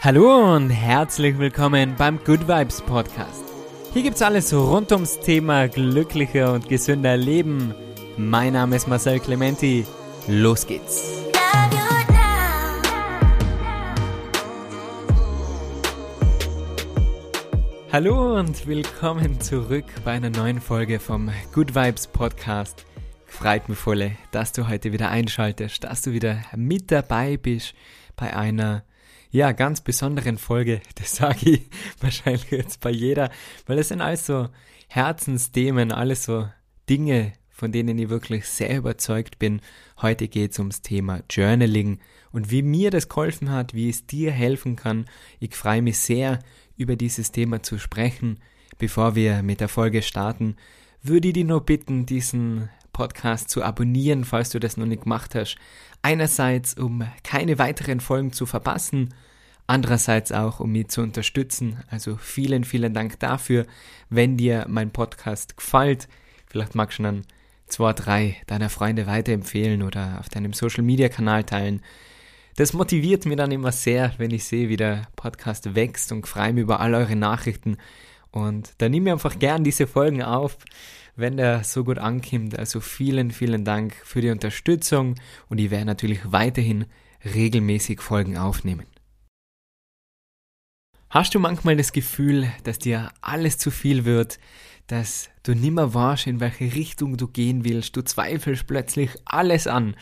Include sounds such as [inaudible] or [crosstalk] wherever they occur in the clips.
Hallo und herzlich willkommen beim Good Vibes Podcast. Hier gibt's alles rund ums Thema glücklicher und gesünder Leben. Mein Name ist Marcel Clementi. Los geht's. Hallo und willkommen zurück bei einer neuen Folge vom Good Vibes Podcast. Freut mich voll, dass du heute wieder einschaltest, dass du wieder mit dabei bist bei einer ja, ganz besonderen Folge. [laughs] Das sage ich wahrscheinlich jetzt bei jeder, weil es sind alles so Herzensthemen, alles so Dinge, von denen ich wirklich sehr überzeugt bin. Heute geht es ums Thema Journaling und wie mir das geholfen hat, wie es dir helfen kann. Ich freue mich sehr, über dieses Thema zu sprechen. Bevor wir mit der Folge starten, würde ich dich nur bitten, diesen Podcast zu abonnieren, falls du das noch nicht gemacht hast. Einerseits, um keine weiteren Folgen zu verpassen, andererseits auch, um mich zu unterstützen. Also vielen, vielen Dank dafür. Wenn dir mein Podcast gefällt, vielleicht magst du dann zwei, drei deiner Freunde weiterempfehlen oder auf deinem Social Media Kanal teilen. Das motiviert mich dann immer sehr, wenn ich sehe, wie der Podcast wächst und freue mich über all eure Nachrichten. Und da nehme ich einfach gern diese Folgen auf wenn der so gut ankommt. Also vielen, vielen Dank für die Unterstützung und ich werde natürlich weiterhin regelmäßig Folgen aufnehmen. Hast du manchmal das Gefühl, dass dir alles zu viel wird, dass du nimmer weißt, in welche Richtung du gehen willst, du zweifelst plötzlich alles an,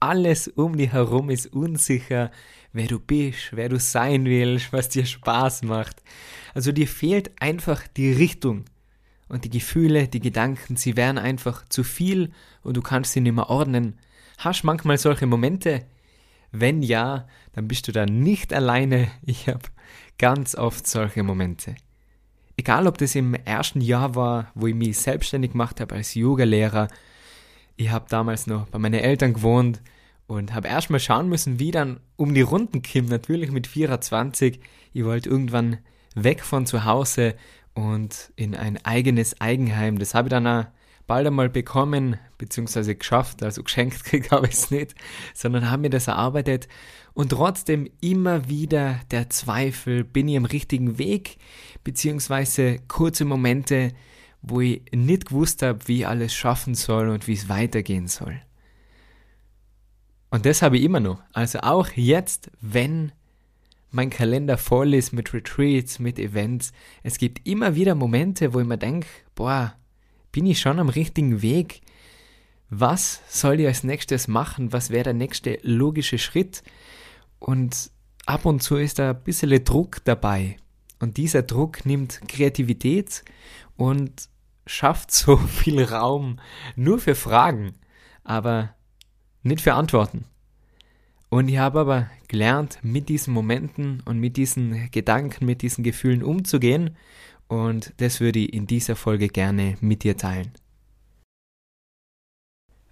alles um dich herum ist unsicher, wer du bist, wer du sein willst, was dir Spaß macht. Also dir fehlt einfach die Richtung, und die Gefühle, die Gedanken, sie werden einfach zu viel und du kannst sie nicht mehr ordnen. Hast manchmal solche Momente? Wenn ja, dann bist du da nicht alleine. Ich habe ganz oft solche Momente. Egal, ob das im ersten Jahr war, wo ich mich selbstständig gemacht habe als Yogalehrer. Ich habe damals noch bei meinen Eltern gewohnt und habe erstmal schauen müssen, wie dann um die Runden kommt. Natürlich mit 24. Ich wollte irgendwann weg von zu Hause, und in ein eigenes Eigenheim. Das habe ich dann auch bald einmal bekommen, beziehungsweise geschafft, also geschenkt [laughs] kriegt habe ich es nicht, sondern habe mir das erarbeitet und trotzdem immer wieder der Zweifel, bin ich am richtigen Weg, beziehungsweise kurze Momente, wo ich nicht gewusst habe, wie ich alles schaffen soll und wie es weitergehen soll. Und das habe ich immer noch. Also auch jetzt, wenn mein Kalender voll ist mit Retreats, mit Events. Es gibt immer wieder Momente, wo ich mir denke, boah, bin ich schon am richtigen Weg? Was soll ich als nächstes machen? Was wäre der nächste logische Schritt? Und ab und zu ist da ein bisschen Druck dabei. Und dieser Druck nimmt Kreativität und schafft so [laughs] viel Raum nur für Fragen, aber nicht für Antworten. Und ich habe aber gelernt, mit diesen Momenten und mit diesen Gedanken, mit diesen Gefühlen umzugehen. Und das würde ich in dieser Folge gerne mit dir teilen.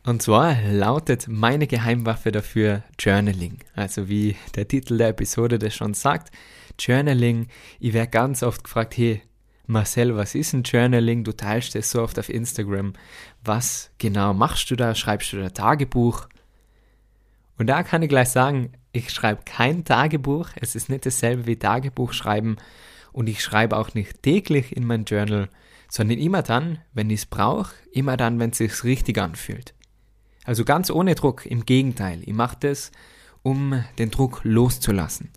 Und zwar lautet meine Geheimwaffe dafür Journaling. Also wie der Titel der Episode das schon sagt, Journaling. Ich werde ganz oft gefragt, hey, Marcel, was ist ein Journaling? Du teilst es so oft auf Instagram. Was genau machst du da? Schreibst du da Tagebuch? Und da kann ich gleich sagen, ich schreibe kein Tagebuch, es ist nicht dasselbe wie Tagebuch schreiben und ich schreibe auch nicht täglich in mein Journal, sondern immer dann, wenn ich es brauche, immer dann, wenn es sich richtig anfühlt. Also ganz ohne Druck, im Gegenteil, ich mache das, um den Druck loszulassen.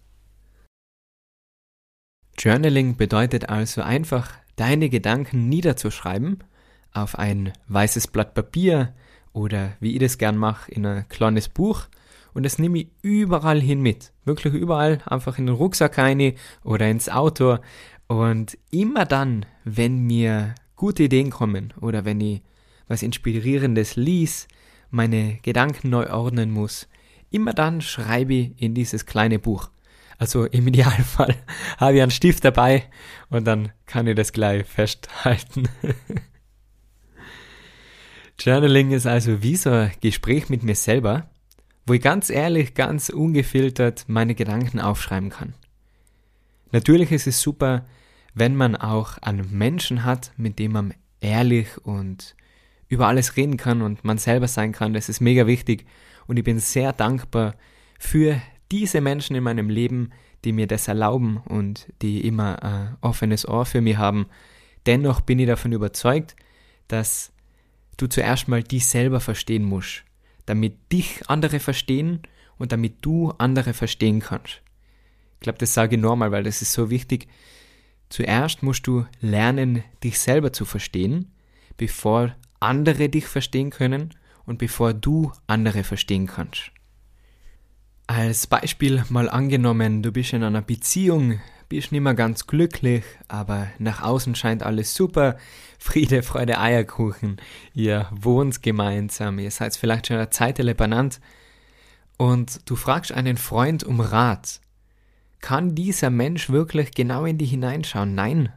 Journaling bedeutet also einfach, deine Gedanken niederzuschreiben auf ein weißes Blatt Papier oder wie ich das gern mache, in ein kleines Buch und das nehme ich überall hin mit. Wirklich überall, einfach in den Rucksack rein oder ins Auto. Und immer dann, wenn mir gute Ideen kommen oder wenn ich was Inspirierendes lies, meine Gedanken neu ordnen muss, immer dann schreibe ich in dieses kleine Buch. Also im [laughs] Idealfall habe ich einen Stift dabei und dann kann ich das gleich festhalten. [laughs] Journaling ist also wie so ein Gespräch mit mir selber wo ich ganz ehrlich, ganz ungefiltert meine Gedanken aufschreiben kann. Natürlich ist es super, wenn man auch einen Menschen hat, mit dem man ehrlich und über alles reden kann und man selber sein kann. Das ist mega wichtig und ich bin sehr dankbar für diese Menschen in meinem Leben, die mir das erlauben und die immer ein offenes Ohr für mich haben, dennoch bin ich davon überzeugt, dass du zuerst mal dich selber verstehen musst, damit dich andere verstehen und damit du andere verstehen kannst. Ich glaube, das sage ich normal, weil das ist so wichtig. Zuerst musst du lernen, dich selber zu verstehen, bevor andere dich verstehen können und bevor du andere verstehen kannst. Als Beispiel mal angenommen, du bist in einer Beziehung, bist nicht mehr ganz glücklich, aber nach außen scheint alles super, [laughs] Friede, Freude, Eierkuchen, ihr wohnt gemeinsam, ihr seid vielleicht schon eine Zeit benannt und du fragst einen Freund um Rat. Kann dieser Mensch wirklich genau in dich hineinschauen? Nein,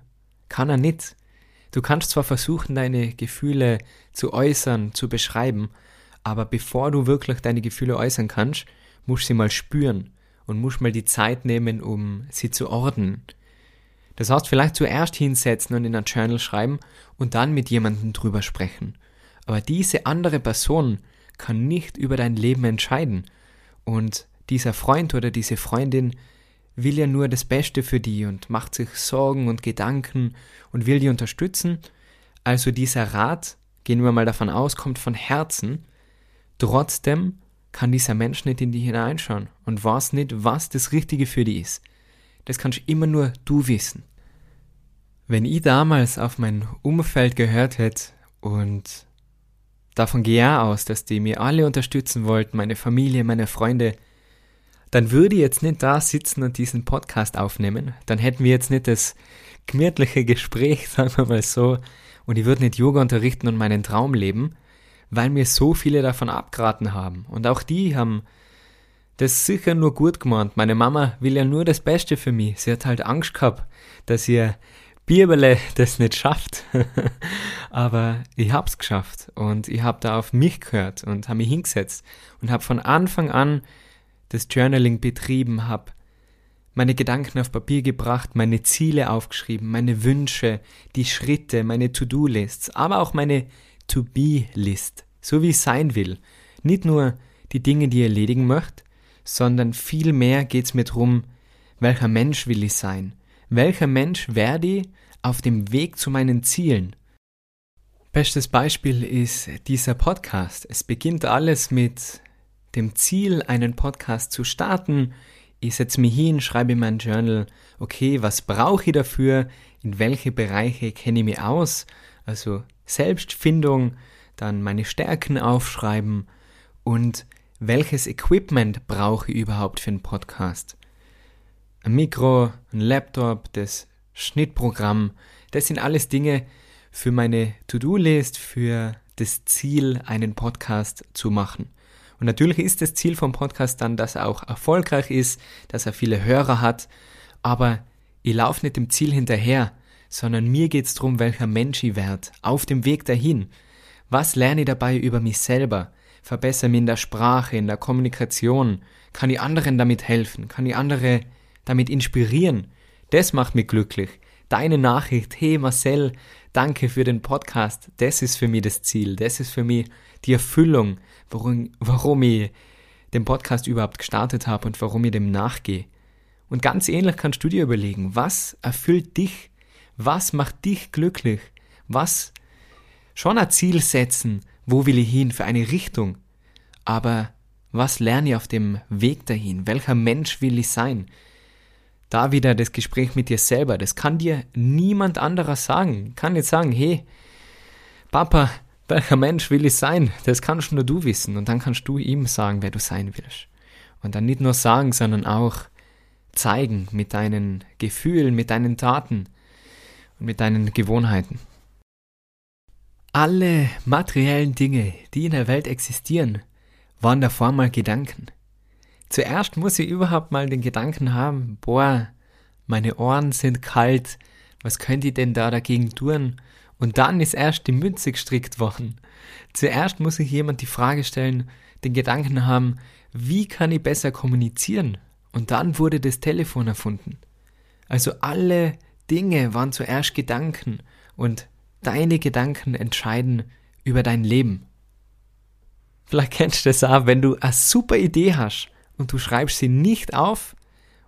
kann er nicht. Du kannst zwar versuchen, deine Gefühle zu äußern, zu beschreiben, aber bevor du wirklich deine Gefühle äußern kannst, musst du sie mal spüren und musst mal die Zeit nehmen, um sie zu ordnen. Das heißt, vielleicht zuerst hinsetzen und in ein Journal schreiben und dann mit jemandem drüber sprechen. Aber diese andere Person kann nicht über dein Leben entscheiden. Und dieser Freund oder diese Freundin will ja nur das Beste für die und macht sich Sorgen und Gedanken und will die unterstützen. Also dieser Rat, gehen wir mal davon aus, kommt von Herzen. Trotzdem kann dieser Mensch nicht in die hineinschauen und weiß nicht, was das Richtige für die ist. Das kannst immer nur du wissen. Wenn ich damals auf mein Umfeld gehört hätte und davon gehe ich aus, dass die mir alle unterstützen wollten, meine Familie, meine Freunde, dann würde ich jetzt nicht da sitzen und diesen Podcast aufnehmen. Dann hätten wir jetzt nicht das gemütliche Gespräch, [laughs] sagen wir mal so, und ich würde nicht Yoga unterrichten und meinen Traum leben, weil mir so viele davon abgeraten haben. Und auch die haben das sicher nur gut gemeint. Meine Mama will ja nur das Beste für mich. Sie hat halt Angst gehabt, dass ihr Bibele [laughs] das nicht schafft. [laughs] Aber ich hab's geschafft und ich hab da auf mich gehört und habe mich hingesetzt und habe von Anfang an das Journaling betrieben habe, meine Gedanken auf Papier gebracht, meine Ziele aufgeschrieben, meine Wünsche, die Schritte, meine To-Do-Lists, aber auch meine To-Be-List, so wie ich sein will. Nicht nur die Dinge, die ich erledigen möchte, sondern viel mehr geht's mir drum, welcher Mensch will ich sein? Welcher Mensch werde ich auf dem Weg zu meinen Zielen? Bestes Beispiel ist dieser Podcast. Es beginnt alles mit dem Ziel, einen Podcast zu starten. Ich setze mich hin, schreibe in mein Journal, okay, was brauche ich dafür, in welche Bereiche kenne ich mich aus, also Selbstfindung, dann meine Stärken aufschreiben und welches Equipment brauche ich überhaupt für einen Podcast. Ein Mikro, ein Laptop, das Schnittprogramm, das sind alles Dinge für meine To-Do-List, für das Ziel, einen Podcast zu machen. Und natürlich ist das Ziel vom Podcast dann, dass er auch erfolgreich ist, dass er viele Hörer hat, aber ich laufe nicht dem Ziel hinterher, sondern mir geht es darum, welcher Mensch ich werde, auf dem Weg dahin. Was lerne ich dabei über mich selber? Verbessere mich in der Sprache, in der Kommunikation? Kann ich anderen damit helfen? Kann ich andere damit inspirieren? Das macht mich glücklich. Deine Nachricht, hey Marcel, danke für den Podcast, das ist für mich das Ziel, das ist für mich die Erfüllung, warum, warum ich den Podcast überhaupt gestartet habe und warum ich dem nachgehe. Und ganz ähnlich kannst du dir überlegen, was erfüllt dich? Was macht dich glücklich? Was schon ein Ziel setzen, wo will ich hin für eine Richtung? Aber was lerne ich auf dem Weg dahin? Welcher Mensch will ich sein? Da wieder das Gespräch mit dir selber. Das kann dir niemand anderer sagen. Kann jetzt sagen, hey, Papa, welcher Mensch will ich sein? Das kannst nur du wissen und dann kannst du ihm sagen, wer du sein willst. Und dann nicht nur sagen, sondern auch zeigen mit deinen Gefühlen, mit deinen Taten mit deinen Gewohnheiten. Alle materiellen Dinge, die in der Welt existieren, waren davor mal Gedanken. Zuerst muss ich überhaupt mal den Gedanken haben, boah, meine Ohren sind kalt, was könnte ich denn da dagegen tun? Und dann ist erst die Münze gestrickt worden. Zuerst muss sich jemand die Frage stellen, den Gedanken haben, wie kann ich besser kommunizieren? Und dann wurde das Telefon erfunden. Also alle Dinge waren zuerst Gedanken und deine Gedanken entscheiden über dein Leben. Vielleicht kennst du das auch, wenn du eine super Idee hast und du schreibst sie nicht auf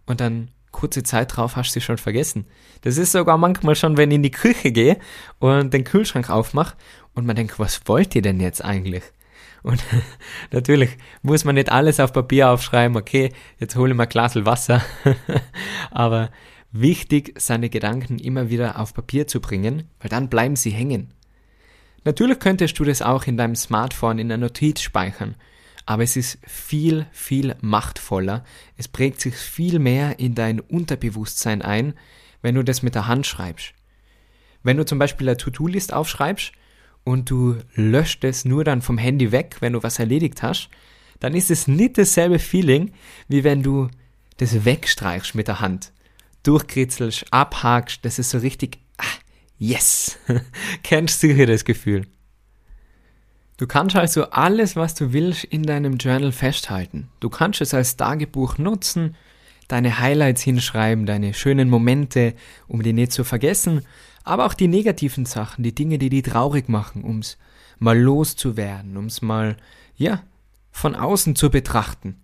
und dann kurze Zeit drauf hast du sie schon vergessen. Das ist sogar manchmal schon, wenn ich in die Küche gehe und den Kühlschrank aufmache und man denkt, was wollt ihr denn jetzt eigentlich? Und [laughs] natürlich muss man nicht alles auf Papier aufschreiben, okay, jetzt hole ich mal ein Glas Wasser. [laughs] Aber wichtig, seine Gedanken immer wieder auf Papier zu bringen, weil dann bleiben sie hängen. Natürlich könntest du das auch in deinem Smartphone in der Notiz speichern, aber es ist viel, viel machtvoller. Es prägt sich viel mehr in dein Unterbewusstsein ein, wenn du das mit der Hand schreibst. Wenn du zum Beispiel eine To-Do-List aufschreibst und du löscht es nur dann vom Handy weg, wenn du was erledigt hast, dann ist es nicht dasselbe Feeling, wie wenn du das wegstreichst mit der Hand. Durchkritzelst, abhakst, das ist so richtig, ah, yes. [laughs] Kennst du sicher das Gefühl. Du kannst also alles, was du willst, in deinem Journal festhalten. Du kannst es als Tagebuch nutzen, deine Highlights hinschreiben, deine schönen Momente, um die nicht zu vergessen, aber auch die negativen Sachen, die Dinge, die die traurig machen, ums mal loszuwerden, ums mal, ja, von außen zu betrachten.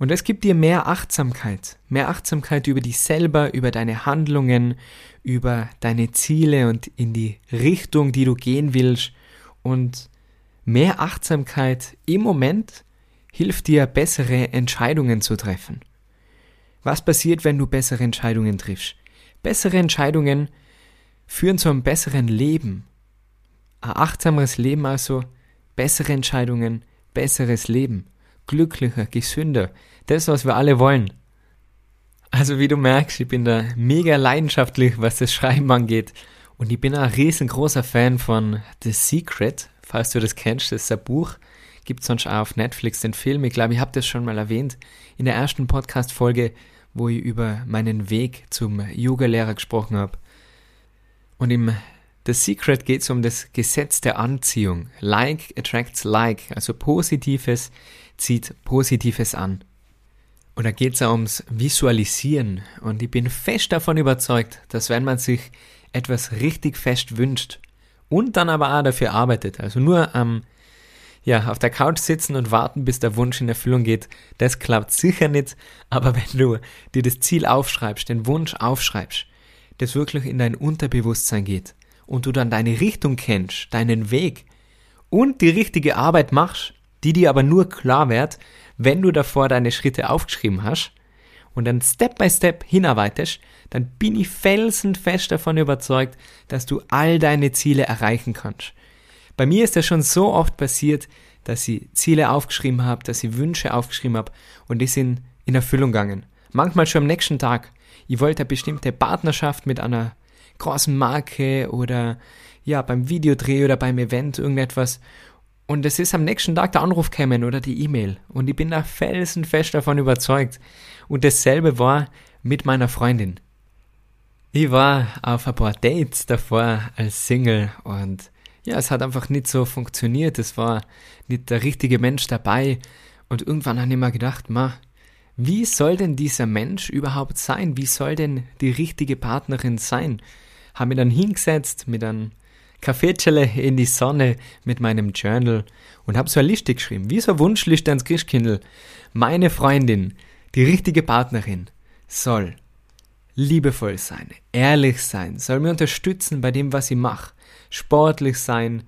Und es gibt dir mehr Achtsamkeit, mehr Achtsamkeit über dich selber, über deine Handlungen, über deine Ziele und in die Richtung, die du gehen willst. Und mehr Achtsamkeit im Moment hilft dir, bessere Entscheidungen zu treffen. Was passiert, wenn du bessere Entscheidungen triffst? Bessere Entscheidungen führen zu einem besseren Leben. Ein achtsameres Leben also, bessere Entscheidungen, besseres Leben, glücklicher, gesünder, das, was wir alle wollen. Also wie du merkst, ich bin da mega leidenschaftlich, was das Schreiben angeht. Und ich bin ein riesengroßer Fan von The Secret, falls du das kennst, das ist ein Buch. Gibt sonst auch auf Netflix den Film. Ich glaube, ich habe das schon mal erwähnt in der ersten Podcast-Folge wo ich über meinen Weg zum Yoga-Lehrer gesprochen habe. Und im The Secret geht es um das Gesetz der Anziehung. Like attracts like, also Positives zieht Positives an. Und da geht es auch ums Visualisieren. Und ich bin fest davon überzeugt, dass wenn man sich etwas richtig fest wünscht und dann aber auch dafür arbeitet, also nur ähm, ja, auf der Couch sitzen und warten, bis der Wunsch in Erfüllung geht, das klappt sicher nicht. Aber wenn du dir das Ziel aufschreibst, den Wunsch aufschreibst, das wirklich in dein Unterbewusstsein geht und du dann deine Richtung kennst, deinen Weg und die richtige Arbeit machst, die dir aber nur klar wird, wenn du davor deine Schritte aufgeschrieben hast und dann Step by Step hinarbeitest, dann bin ich felsenfest davon überzeugt, dass du all deine Ziele erreichen kannst. Bei mir ist das schon so oft passiert, dass ich Ziele aufgeschrieben habe, dass ich Wünsche aufgeschrieben habe und die sind in Erfüllung gegangen. Manchmal schon am nächsten Tag. Ich wollte eine bestimmte Partnerschaft mit einer großen Marke oder ja, beim Videodreh oder beim Event irgendetwas. Und es ist am nächsten Tag der Anruf gekommen oder die E-Mail. Und ich bin da felsenfest davon überzeugt. Und dasselbe war mit meiner Freundin. Ich war auf ein paar Dates davor als Single und ja, es hat einfach nicht so funktioniert. Es war nicht der richtige Mensch dabei. Und irgendwann habe ich mir gedacht, ma, wie soll denn dieser Mensch überhaupt sein? Wie soll denn die richtige Partnerin sein? Habe mich dann hingesetzt mit einem Kaffeetschelle in die Sonne mit meinem Journal und habe so eine Liste geschrieben, wie so eine Wunschliste ans Christkindl. Meine Freundin, die richtige Partnerin, soll liebevoll sein, ehrlich sein, soll mir unterstützen bei dem, was ich mache, sportlich sein,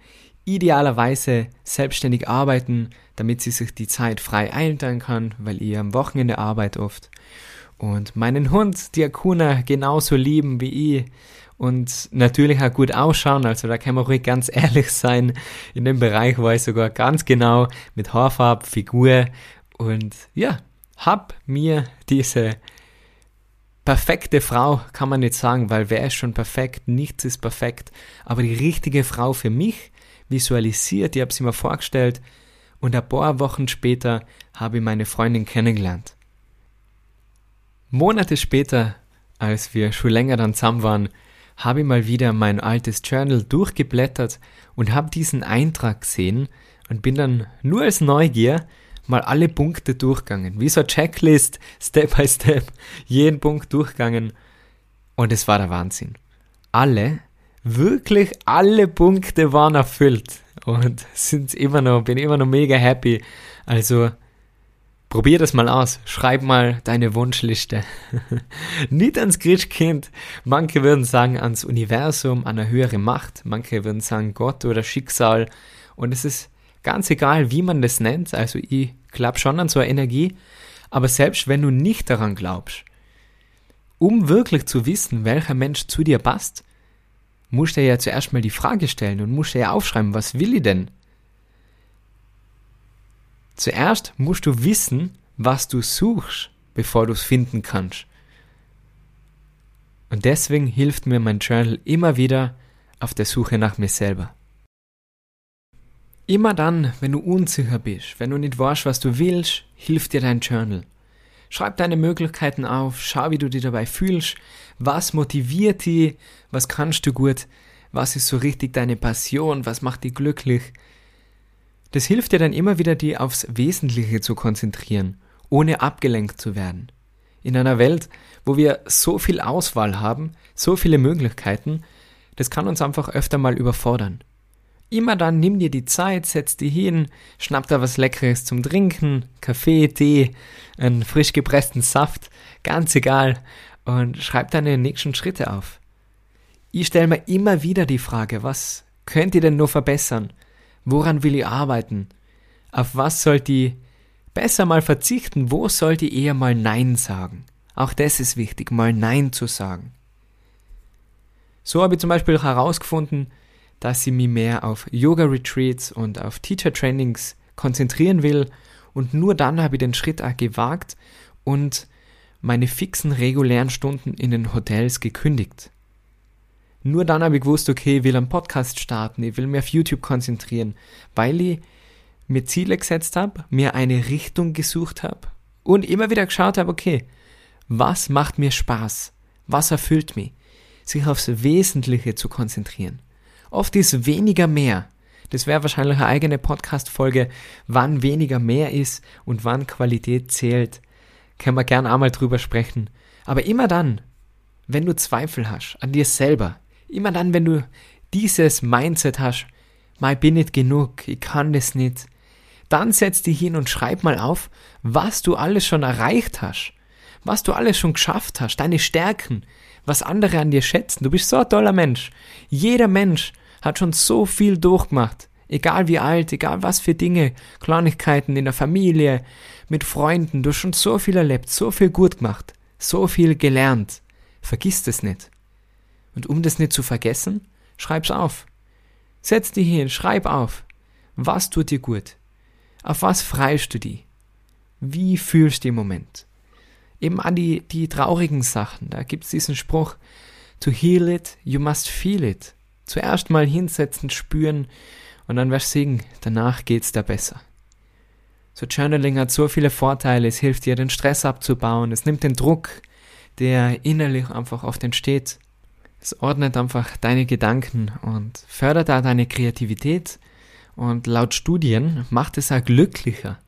idealerweise selbstständig arbeiten, damit sie sich die Zeit frei einteilen kann, weil ihr am Wochenende arbeitet oft. Und meinen Hund, die Akuna, genauso lieben wie ich. Und natürlich auch gut ausschauen, also da kann man ruhig ganz [laughs] ehrlich sein. In dem Bereich war ich sogar ganz genau mit Haarfarbe, Figur und ja, hab mir diese perfekte Frau kann man nicht sagen, weil wer ist schon perfekt? Nichts ist perfekt. Aber die richtige Frau für mich visualisiert, ich habe sie mir vorgestellt und ein paar Wochen später habe ich meine Freundin kennengelernt. Monate später, als wir schon länger dann zusammen waren, habe mal wieder mein altes Journal durchgeblättert und habe diesen Eintrag gesehen und bin dann nur als Neugier mal alle Punkte durchgegangen. Wie so eine Checklist, Step by Step, jeden Punkt durchgegangen. Und es war der Wahnsinn. Alle, wirklich alle Punkte waren erfüllt. Und [laughs] sind immer noch, bin immer noch mega happy. Also, Probier das mal aus. Schreib mal deine Wunschliste. [laughs] Nicht ans Christkind. Manche würden sagen ans Universum, an eine höhere Macht. Manche würden sagen Gott oder Schicksal. Und es ist ganz egal, wie man das nennt. Also ich glaube schon an so eine Energie. Aber selbst wenn du nicht daran glaubst, um wirklich zu wissen, welcher Mensch zu dir passt, musst du ja zuerst mal die Frage stellen und musst ja aufschreiben, was will ich denn? Zuerst musst du wissen, was du suchst, bevor du es finden kannst. Und deswegen hilft mir mein Journal immer wieder auf der Suche nach mir selber. Immer dann, wenn du unsicher bist, wenn du nicht weißt, was du willst, hilft dir dein Journal. Schreib deine Möglichkeiten auf, schau, wie du dich dabei fühlst, was motiviert dich, was kannst du gut, was ist so richtig deine Passion, was macht dich glücklich. Das hilft dir dann immer wieder, die aufs Wesentliche zu konzentrieren, ohne abgelenkt zu werden. In einer Welt, wo wir so viel Auswahl haben, so viele Möglichkeiten, das kann uns einfach öfter mal überfordern. Immer dann nimm dir die Zeit, setz dich hin, schnapp da was Leckeres zum Trinken, Kaffee, Tee, einen frisch gepressten Saft, ganz egal, und schreib deine nächsten Schritte auf. Ich stelle mir immer wieder die Frage, was könnt ihr denn nur verbessern? Woran will ich arbeiten? Auf was sollt ihr besser mal verzichten? Wo sollt ihr eher mal Nein sagen? Auch das ist wichtig, mal Nein zu sagen. So habe ich zum Beispiel herausgefunden, dass ich mich mehr auf Yoga-Retreats und auf Teacher-Trainings konzentrieren will und nur dann habe ich den Schritt auch gewagt und meine fixen regulären Stunden in den Hotels gekündigt. Nur dann habe ich gewusst, okay, ich will einen Podcast starten, ich will mich auf YouTube konzentrieren, weil ich mir Ziele gesetzt habe, mir eine Richtung gesucht habe und immer wieder geschaut habe, okay, was macht mir Spaß? Was erfüllt mich? Sich aufs Wesentliche zu konzentrieren. Oft ist weniger mehr. Das wäre wahrscheinlich eine eigene Podcast-Folge, wann weniger mehr ist und wann Qualität zählt. Können wir gern einmal drüber sprechen. Aber immer dann, wenn du Zweifel hast an dir selber, Immer dann, wenn du dieses Mindset hast, mal bin nicht genug, ich kann das nicht, dann setz dich hin und schreib mal auf, was du alles schon erreicht hast, was du alles schon geschafft hast, deine Stärken, was andere an dir schätzen. Du bist so ein toller Mensch. Jeder Mensch hat schon so viel durchgemacht. Egal wie alt, egal was für Dinge, Kleinigkeiten in der Familie, mit Freunden, du hast schon so viel erlebt, so viel gut gemacht, so viel gelernt. Vergiss das nicht. Und um das nicht zu vergessen, schreib's auf. Setz dich hin, schreib auf. Was tut dir gut? Auf was freust du dich? Wie fühlst du im Moment? Eben an die, die traurigen Sachen. Da gibt's diesen Spruch, to heal it, you must feel it. Zuerst mal hinsetzen, spüren und dann wirst du sehen, danach geht's dir besser. So Journaling hat so viele Vorteile, es hilft dir, den Stress abzubauen, es nimmt den Druck, der innerlich einfach oft entsteht. Es ordnet einfach deine Gedanken und fördert da deine Kreativität und laut Studien macht es auch glücklicher.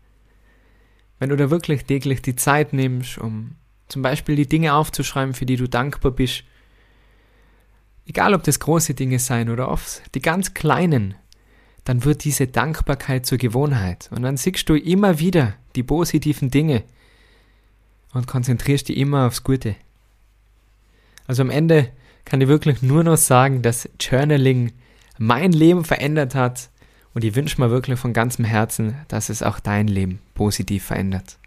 Wenn du da wirklich täglich die Zeit nimmst, um zum Beispiel die Dinge aufzuschreiben, für die du dankbar bist, egal ob das große Dinge sein oder oft die ganz kleinen, dann wird diese Dankbarkeit zur Gewohnheit und dann siehst du immer wieder die positiven Dinge und konzentrierst dich immer aufs Gute. Also am Ende kann ich wirklich nur noch sagen, dass Journaling mein Leben verändert hat und ich wünsche mir wirklich von ganzem Herzen, dass es auch dein Leben positiv verändert.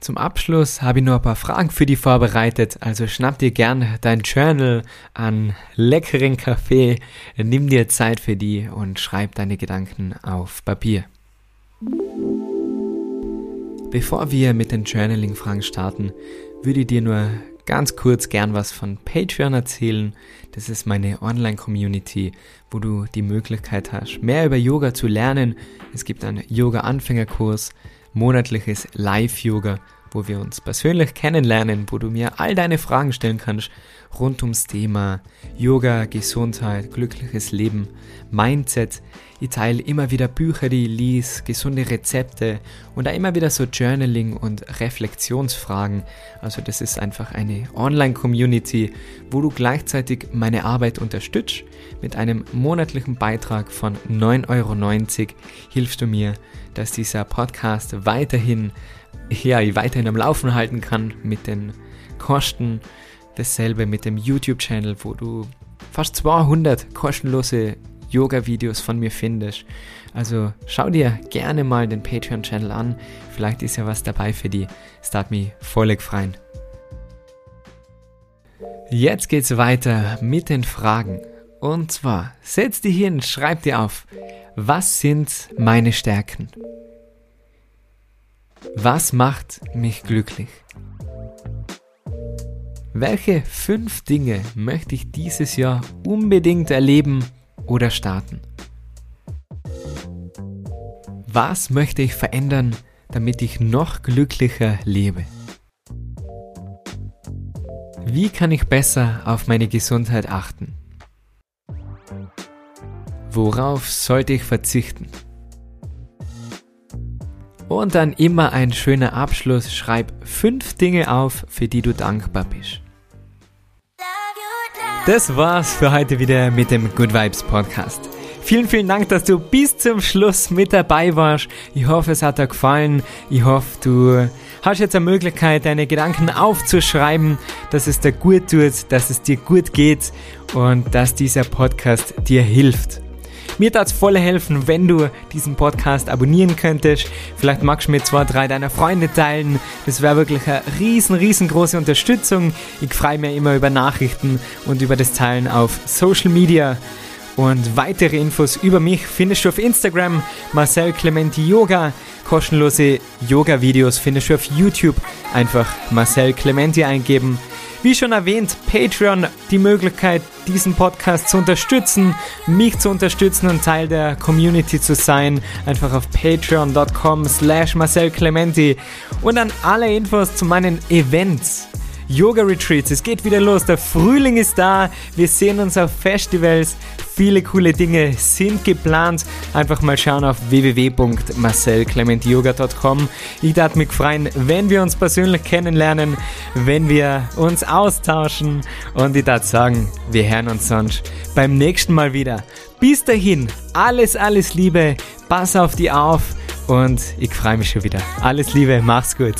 Zum Abschluss habe ich noch ein paar Fragen für dich vorbereitet, also schnapp dir gern dein Journal an leckeren Kaffee, nimm dir Zeit für die und schreib deine Gedanken auf Papier. Bevor wir mit den Journaling-Fragen starten, würde ich dir nur ganz kurz gern was von Patreon erzählen. Das ist meine Online-Community, wo du die Möglichkeit hast, mehr über Yoga zu lernen. Es gibt einen Yoga-Anfängerkurs, monatliches Live-Yoga, wo wir uns persönlich kennenlernen, wo du mir all deine Fragen stellen kannst rund ums Thema Yoga, Gesundheit, glückliches Leben, Mindset. Ich teile immer wieder Bücher, die ich lese, gesunde Rezepte und auch immer wieder so Journaling und Reflexionsfragen. Also das ist einfach eine Online-Community, wo du gleichzeitig meine Arbeit unterstützt. Mit einem monatlichen Beitrag von 9,90 Euro hilfst du mir, dass dieser Podcast weiterhin, ja, ich weiterhin am Laufen halten kann mit den Kosten. Dasselbe mit dem YouTube-Channel, wo du fast 200 kostenlose Yoga-Videos von mir findest. Also schau dir gerne mal den Patreon-Channel an. Vielleicht ist ja was dabei für die. Start me völlig freien. Jetzt geht's weiter mit den Fragen. Und zwar, setz dich hin, schreib dir auf, was sind meine Stärken? Was macht mich glücklich? Welche fünf Dinge möchte ich dieses Jahr unbedingt erleben oder starten? Was möchte ich verändern, damit ich noch glücklicher lebe? Wie kann ich besser auf meine Gesundheit achten? Worauf sollte ich verzichten? Und dann immer ein schöner Abschluss. Schreib fünf Dinge auf, für die du dankbar bist. Das war's für heute wieder mit dem Good Vibes Podcast. Vielen, vielen Dank, dass du bis zum Schluss mit dabei warst. Ich hoffe, es hat dir gefallen. Ich hoffe, du hast jetzt eine Möglichkeit, deine Gedanken aufzuschreiben, dass es dir gut tut, dass es dir gut geht und dass dieser Podcast dir hilft. Mir es voll helfen, wenn du diesen Podcast abonnieren könntest. Vielleicht magst du mir zwei, drei deiner Freunde teilen. Das wäre wirklich eine riesen, riesengroße Unterstützung. Ich freue mich immer über Nachrichten und über das Teilen auf Social Media. Und weitere Infos über mich findest du auf Instagram, Marcel Clementi Yoga. Kostenlose Yoga-Videos findest du auf YouTube. Einfach Marcel Clementi eingeben. Wie schon erwähnt, Patreon die Möglichkeit, diesen Podcast zu unterstützen, mich zu unterstützen und Teil der Community zu sein. Einfach auf patreon.com slash Marcel Clementi und an alle Infos zu meinen Events. Yoga Retreats, es geht wieder los, der Frühling ist da, wir sehen uns auf Festivals, Viele coole Dinge sind geplant. Einfach mal schauen auf www.marcelclementyoga.com. Ich darf mich freuen, wenn wir uns persönlich kennenlernen, wenn wir uns austauschen. Und ich darf sagen, wir hören uns sonst beim nächsten Mal wieder. Bis dahin, alles, alles Liebe, pass auf die auf und ich freue mich schon wieder. Alles Liebe, mach's gut.